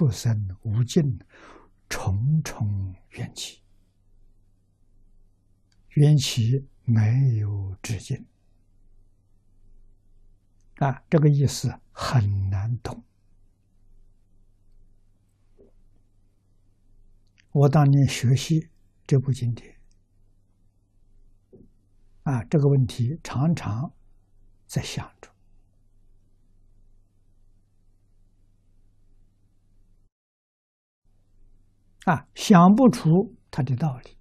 畜生无尽重重缘起，缘起没有止境啊，这个意思很难懂。我当年学习这部经典啊，这个问题常常在想着。啊，想不出他的道理。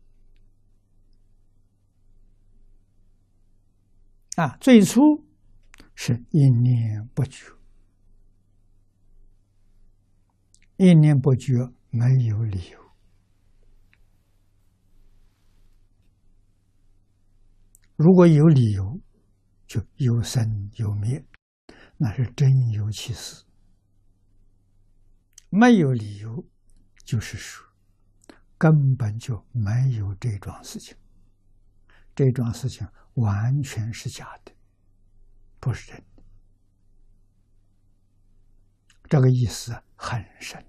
啊，最初是一念不觉，一念不觉没有理由。如果有理由，就有生有灭，那是真有其事；没有理由，就是说。根本就没有这桩事情，这桩事情完全是假的，不是真的。这个意思很深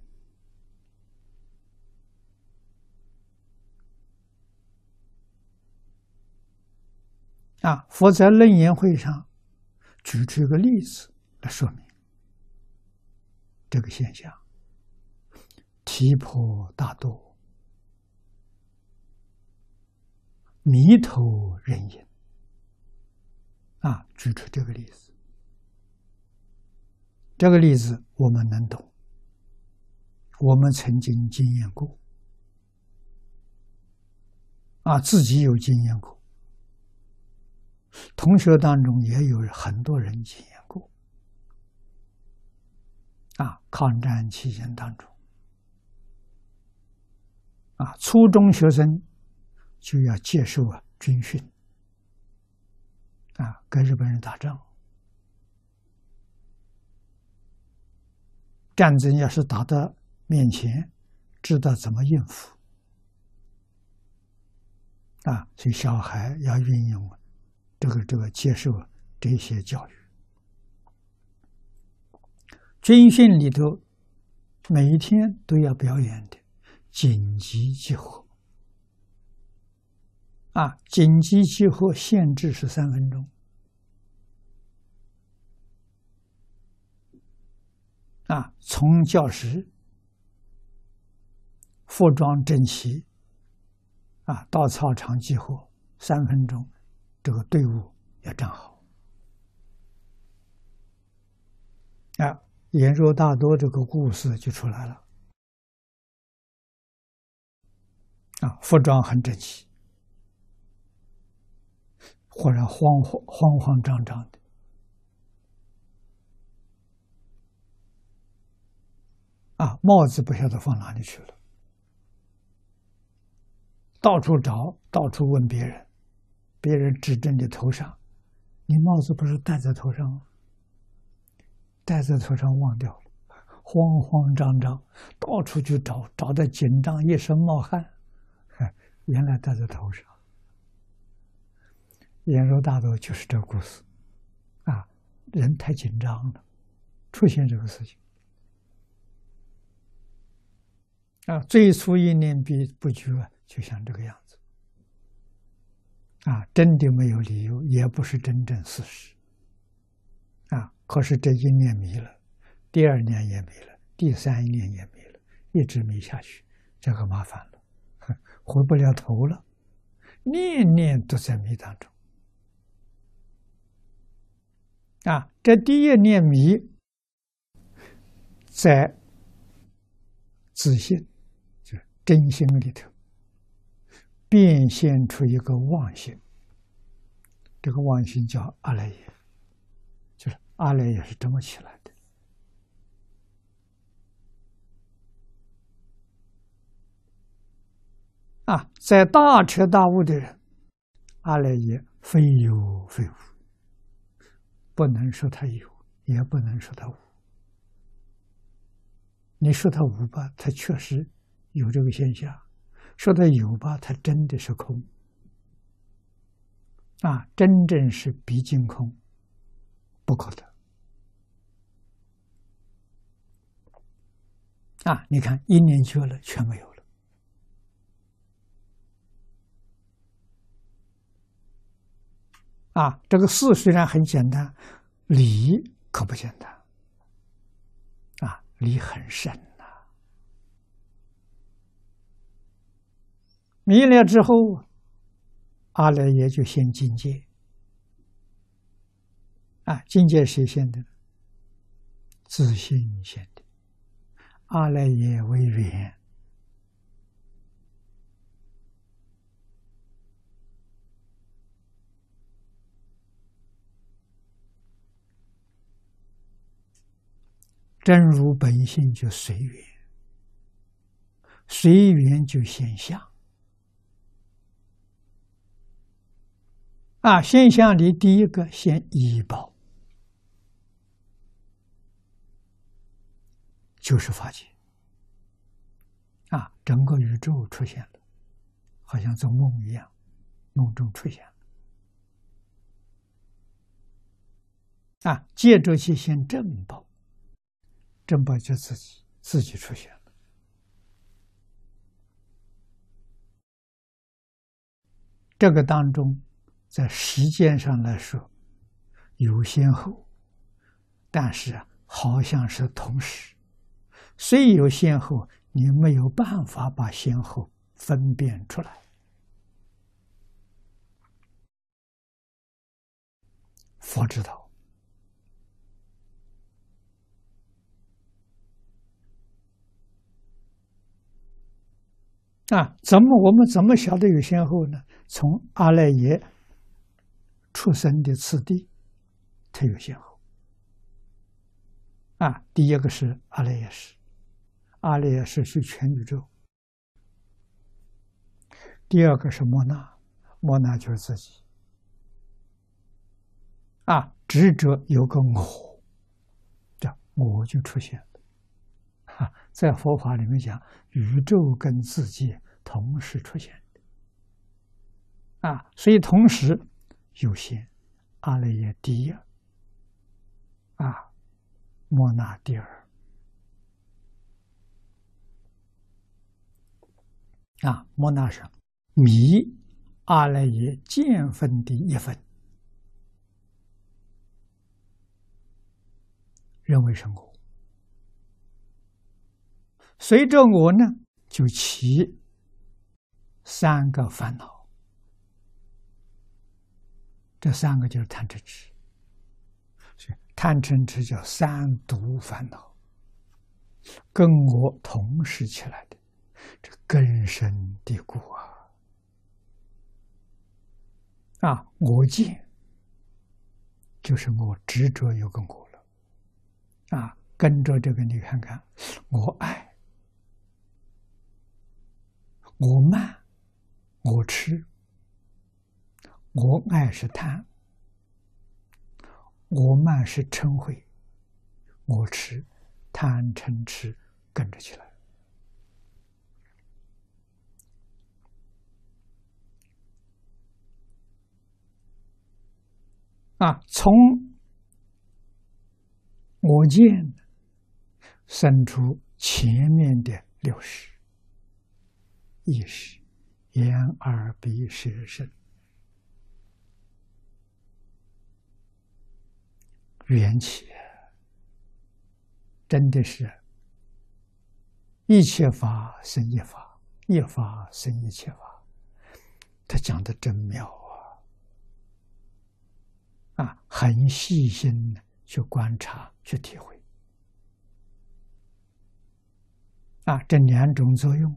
啊！佛在楞严会上举出一个例子来说明这个现象：提婆大多。迷头人影啊，举出这个例子。这个例子我们能懂，我们曾经经验过啊，自己有经验过，同学当中也有很多人经验过啊。抗战期间当中啊，初中学生。就要接受啊军训，啊跟日本人打仗，战争要是打到面前，知道怎么应付，啊，所以小孩要运用这个这个接受这些教育。军训里头，每一天都要表演的紧急集合。啊，紧急集合限制是三分钟。啊，从教室服装整齐，啊，到操场集合三分钟，这个队伍要站好。啊，言说大多这个故事就出来了。啊，服装很整齐。忽然慌慌慌慌张张的，啊，帽子不晓得放哪里去了，到处找，到处问别人，别人指着你头上，你帽子不是戴在头上吗？戴在头上忘掉了，慌慌张张到处去找，找的紧张，一身冒汗，原来戴在头上。言若大多就是这个故事，啊，人太紧张了，出现这个事情，啊，最初一念比不觉，就像这个样子，啊，真的没有理由，也不是真正事实，啊，可是这一念迷了，第二年也迷了，第三年也迷了，一直迷下去，这个麻烦了，回不了头了，念念都在迷当中。啊，这第一念迷，在自信，就是真心里头，变现出一个妄心。这个妄心叫阿赖耶，就是阿赖耶是这么起来的。啊，在大彻大悟的人，阿赖耶非有非无。不能说他有，也不能说他无。你说他无吧，他确实有这个现象；说他有吧，他真的是空。啊，真正是毕竟空，不可得。啊，你看一年去了，全没有啊，这个事虽然很简单，理可不简单。啊，理很深呐。迷了之后，阿赖耶就现境界。啊，境界谁现的？自信现的。阿赖耶为缘。真如本性就随缘，随缘就现象。啊，现象里第一个先依报，就是法界。啊，整个宇宙出现了，好像做梦一样，梦中出现了。啊，借着去现正报。正报就自己自己出现了，这个当中，在时间上来说有先后，但是好像是同时，虽有先后，你没有办法把先后分辨出来。佛知道。啊，怎么我们怎么晓得有先后呢？从阿赖耶出生的次第，它有先后。啊，第一个是阿赖耶识，阿赖耶识是全宇宙。第二个是莫那，莫那就是自己。啊，执着有个我，这我就出现了。在佛法里面讲，宇宙跟自己同时出现，啊，所以同时有限，阿赖耶第一，啊，莫那第二，啊，莫那是迷阿赖耶见分的一分，认为是我。随着我呢，就起三个烦恼。这三个就是贪嗔痴，贪嗔痴叫三毒烦恼，跟我同时起来的，这根深蒂固啊！啊，我见就是我执着有个我了，啊，跟着这个你看看，我爱。我慢，我吃，我爱是贪，我慢是嗔恚，我吃，贪嗔痴跟着起来。啊，从我见生出前面的六识。意识，眼耳鼻舌身，缘起，真的是一切法生一法，一法生一切法。他讲的真妙啊！啊，很细心的去观察，去体会。啊，这两种作用。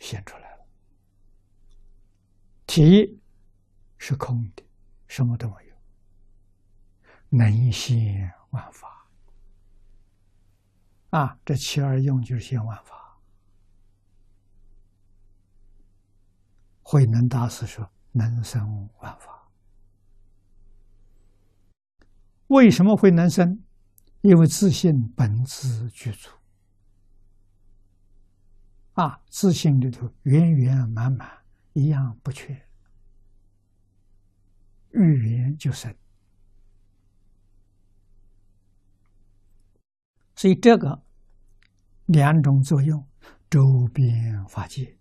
显出来了，体是空的，什么都没有，能现万法啊！这七二用就是现万法。慧能大师说：“能生万法。”为什么会能生？因为自信本自具足。啊，自信里头圆圆满满，一样不缺，遇缘就生。所以这个两种作用，周边法界。